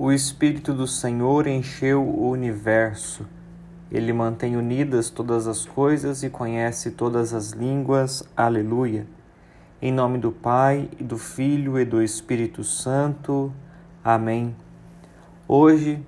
O Espírito do Senhor encheu o universo. Ele mantém unidas todas as coisas e conhece todas as línguas. Aleluia. Em nome do Pai, e do Filho e do Espírito Santo. Amém. Hoje,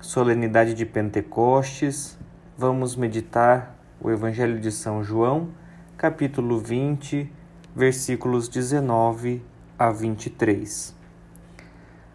solenidade de Pentecostes, vamos meditar o Evangelho de São João, capítulo 20, versículos 19 a 23.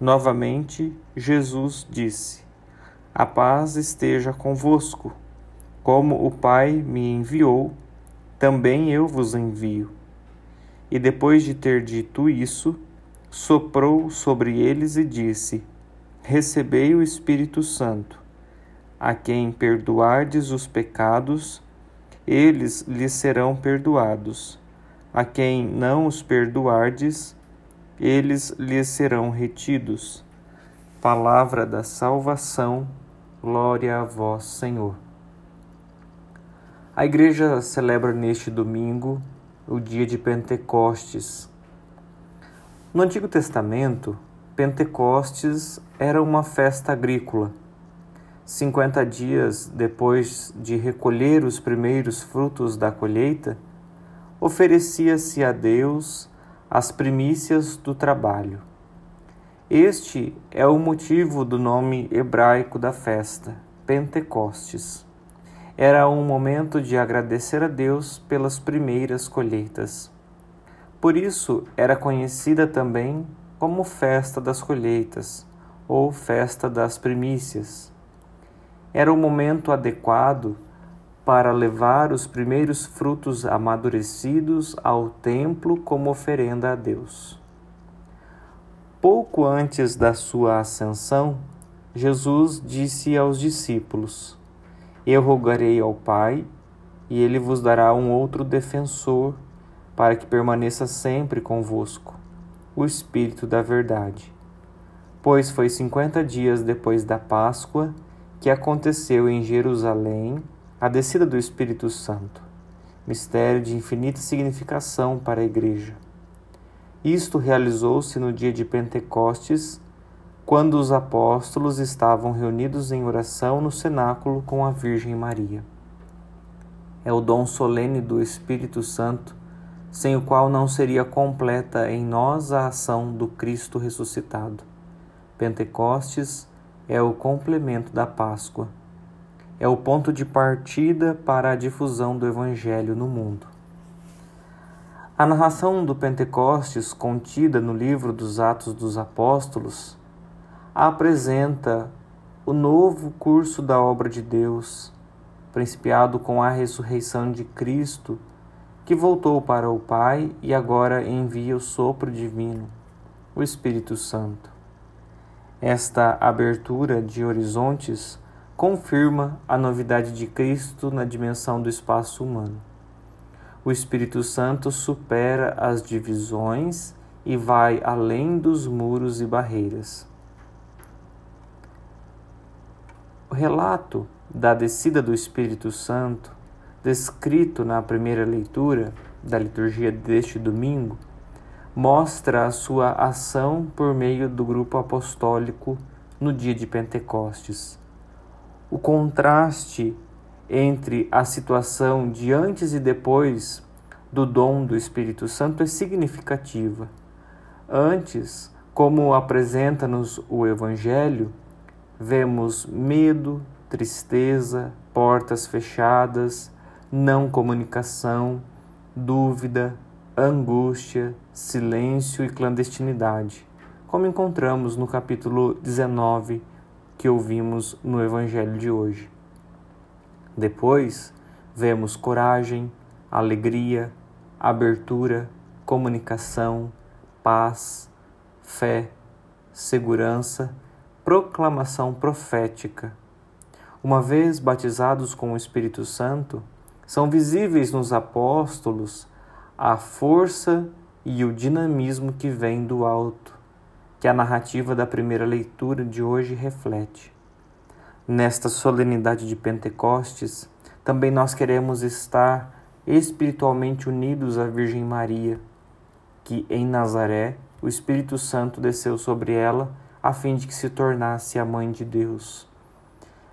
Novamente, Jesus disse: A paz esteja convosco. Como o Pai me enviou, também eu vos envio. E depois de ter dito isso, soprou sobre eles e disse: Recebei o Espírito Santo. A quem perdoardes os pecados, eles lhes serão perdoados a quem não os perdoardes, eles lhes serão retidos. Palavra da salvação, glória a vós, Senhor. A Igreja celebra neste domingo o dia de Pentecostes. No Antigo Testamento, Pentecostes era uma festa agrícola. Cinquenta dias depois de recolher os primeiros frutos da colheita, oferecia-se a Deus as primícias do trabalho. Este é o motivo do nome hebraico da festa, Pentecostes. Era um momento de agradecer a Deus pelas primeiras colheitas. Por isso era conhecida também como Festa das Colheitas ou Festa das Primícias. Era o momento adequado para levar os primeiros frutos amadurecidos ao templo como oferenda a Deus. Pouco antes da sua ascensão, Jesus disse aos discípulos: Eu rogarei ao Pai, e ele vos dará um outro defensor, para que permaneça sempre convosco, o Espírito da Verdade. Pois foi cinquenta dias depois da Páscoa que aconteceu em Jerusalém a descida do Espírito Santo, mistério de infinita significação para a Igreja. Isto realizou-se no dia de Pentecostes, quando os apóstolos estavam reunidos em oração no cenáculo com a Virgem Maria. É o dom solene do Espírito Santo, sem o qual não seria completa em nós a ação do Cristo ressuscitado. Pentecostes é o complemento da Páscoa é o ponto de partida para a difusão do Evangelho no mundo. A narração do Pentecostes, contida no livro dos Atos dos Apóstolos, apresenta o novo curso da obra de Deus, principiado com a ressurreição de Cristo, que voltou para o Pai e agora envia o sopro divino, o Espírito Santo. Esta abertura de horizontes confirma a novidade de Cristo na dimensão do espaço humano. O Espírito Santo supera as divisões e vai além dos muros e barreiras. O relato da descida do Espírito Santo, descrito na primeira leitura da liturgia deste domingo, mostra a sua ação por meio do grupo apostólico no dia de Pentecostes o contraste entre a situação de antes e depois do dom do Espírito Santo é significativa. Antes, como apresenta-nos o Evangelho, vemos medo, tristeza, portas fechadas, não comunicação, dúvida, angústia, silêncio e clandestinidade, como encontramos no capítulo 19 que ouvimos no Evangelho de hoje. Depois, vemos coragem, alegria, abertura, comunicação, paz, fé, segurança proclamação profética. Uma vez batizados com o Espírito Santo, são visíveis nos apóstolos a força e o dinamismo que vem do alto, que a narrativa da primeira leitura de hoje reflete. Nesta solenidade de Pentecostes, também nós queremos estar espiritualmente unidos à Virgem Maria, que em Nazaré o Espírito Santo desceu sobre ela a fim de que se tornasse a mãe de Deus.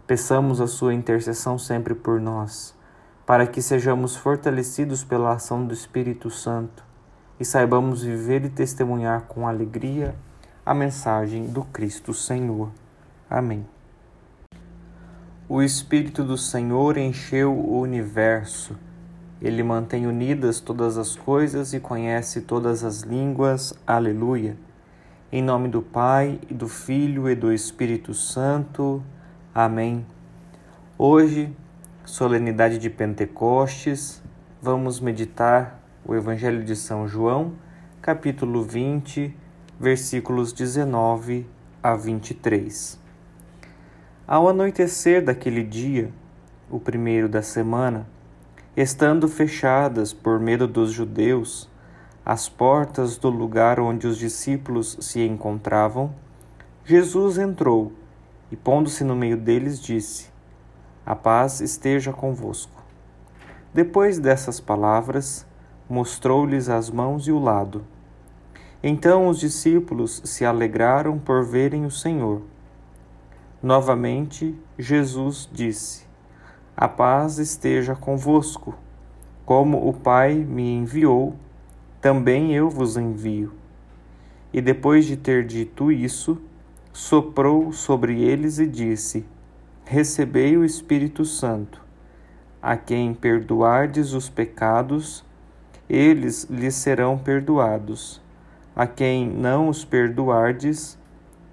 Peçamos a sua intercessão sempre por nós, para que sejamos fortalecidos pela ação do Espírito Santo e saibamos viver e testemunhar com alegria a mensagem do Cristo Senhor. Amém. O Espírito do Senhor encheu o universo. Ele mantém unidas todas as coisas e conhece todas as línguas. Aleluia. Em nome do Pai, e do Filho e do Espírito Santo. Amém. Hoje, solenidade de Pentecostes, vamos meditar o Evangelho de São João, capítulo 20, versículos 19 a 23. Ao anoitecer daquele dia, o primeiro da semana, estando fechadas por medo dos judeus as portas do lugar onde os discípulos se encontravam, Jesus entrou e, pondo-se no meio deles, disse: A paz esteja convosco. Depois dessas palavras, mostrou-lhes as mãos e o lado. Então os discípulos se alegraram por verem o Senhor. Novamente, Jesus disse: A paz esteja convosco. Como o Pai me enviou, também eu vos envio. E depois de ter dito isso, soprou sobre eles e disse: Recebei o Espírito Santo. A quem perdoardes os pecados, eles lhes serão perdoados. A quem não os perdoardes,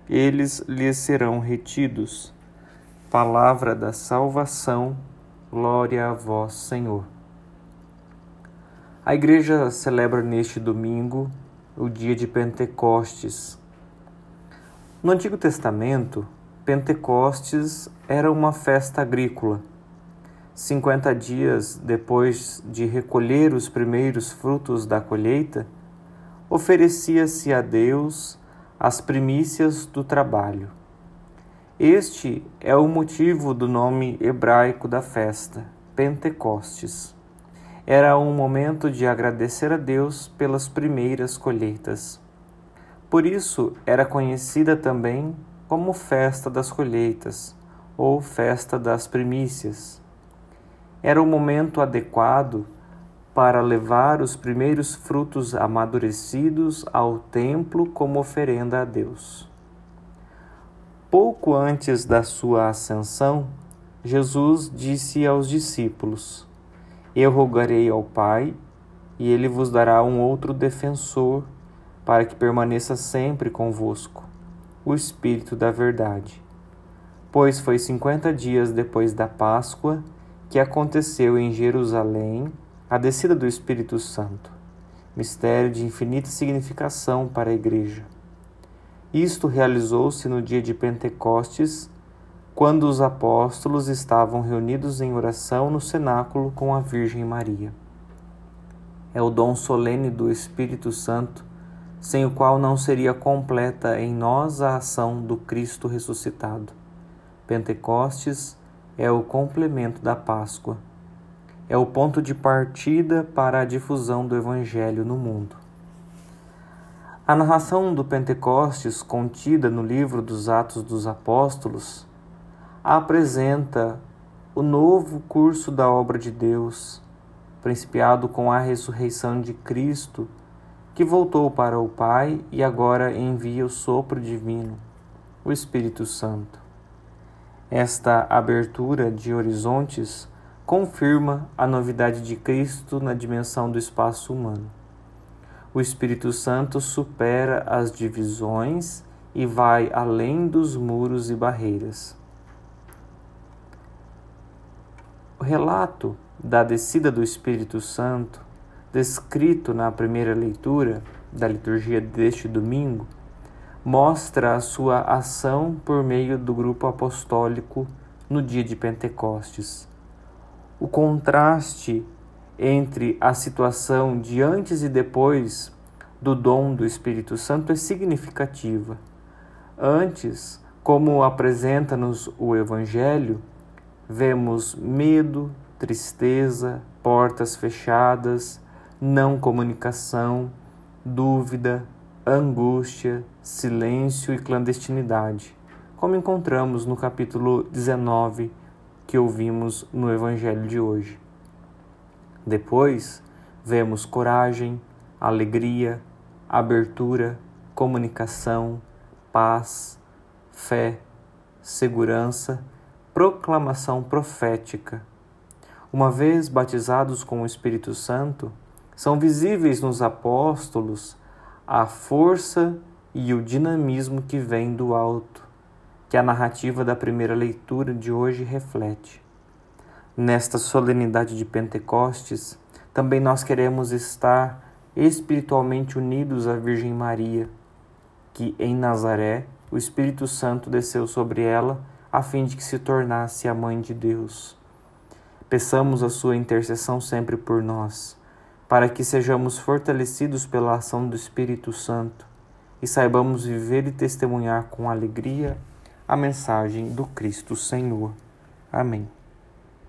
eles lhes serão retidos. Palavra da salvação, glória a vós, Senhor. A igreja celebra neste domingo o dia de Pentecostes. No Antigo Testamento, Pentecostes era uma festa agrícola. Cinquenta dias depois de recolher os primeiros frutos da colheita, oferecia-se a Deus as primícias do trabalho. Este é o motivo do nome hebraico da festa, Pentecostes. Era um momento de agradecer a Deus pelas primeiras colheitas. Por isso era conhecida também como Festa das Colheitas ou Festa das Primícias. Era o momento adequado para levar os primeiros frutos amadurecidos ao templo como oferenda a Deus. Pouco antes da sua ascensão, Jesus disse aos discípulos: Eu rogarei ao Pai, e ele vos dará um outro defensor, para que permaneça sempre convosco, o Espírito da Verdade. Pois foi cinquenta dias depois da Páscoa que aconteceu em Jerusalém a descida do Espírito Santo, mistério de infinita significação para a Igreja. Isto realizou-se no dia de Pentecostes, quando os apóstolos estavam reunidos em oração no cenáculo com a Virgem Maria. É o dom solene do Espírito Santo, sem o qual não seria completa em nós a ação do Cristo ressuscitado. Pentecostes é o complemento da Páscoa é o ponto de partida para a difusão do Evangelho no mundo. A narração do Pentecostes, contida no livro dos Atos dos Apóstolos, apresenta o novo curso da obra de Deus, principiado com a ressurreição de Cristo, que voltou para o Pai e agora envia o sopro divino, o Espírito Santo. Esta abertura de horizontes confirma a novidade de Cristo na dimensão do espaço humano. O Espírito Santo supera as divisões e vai além dos muros e barreiras. O relato da descida do Espírito Santo, descrito na primeira leitura da liturgia deste domingo, mostra a sua ação por meio do grupo apostólico no dia de Pentecostes. O contraste entre a situação de antes e depois do dom do Espírito Santo é significativa. Antes, como apresenta-nos o Evangelho, vemos medo, tristeza, portas fechadas, não comunicação, dúvida, angústia, silêncio e clandestinidade, como encontramos no capítulo 19 que ouvimos no Evangelho de hoje. Depois, vemos coragem, alegria, abertura, comunicação, paz, fé, segurança, proclamação profética. Uma vez batizados com o Espírito Santo, são visíveis nos apóstolos a força e o dinamismo que vem do alto, que a narrativa da primeira leitura de hoje reflete. Nesta solenidade de Pentecostes, também nós queremos estar espiritualmente unidos à Virgem Maria, que em Nazaré o Espírito Santo desceu sobre ela a fim de que se tornasse a mãe de Deus. Peçamos a sua intercessão sempre por nós, para que sejamos fortalecidos pela ação do Espírito Santo e saibamos viver e testemunhar com alegria a mensagem do Cristo Senhor. Amém.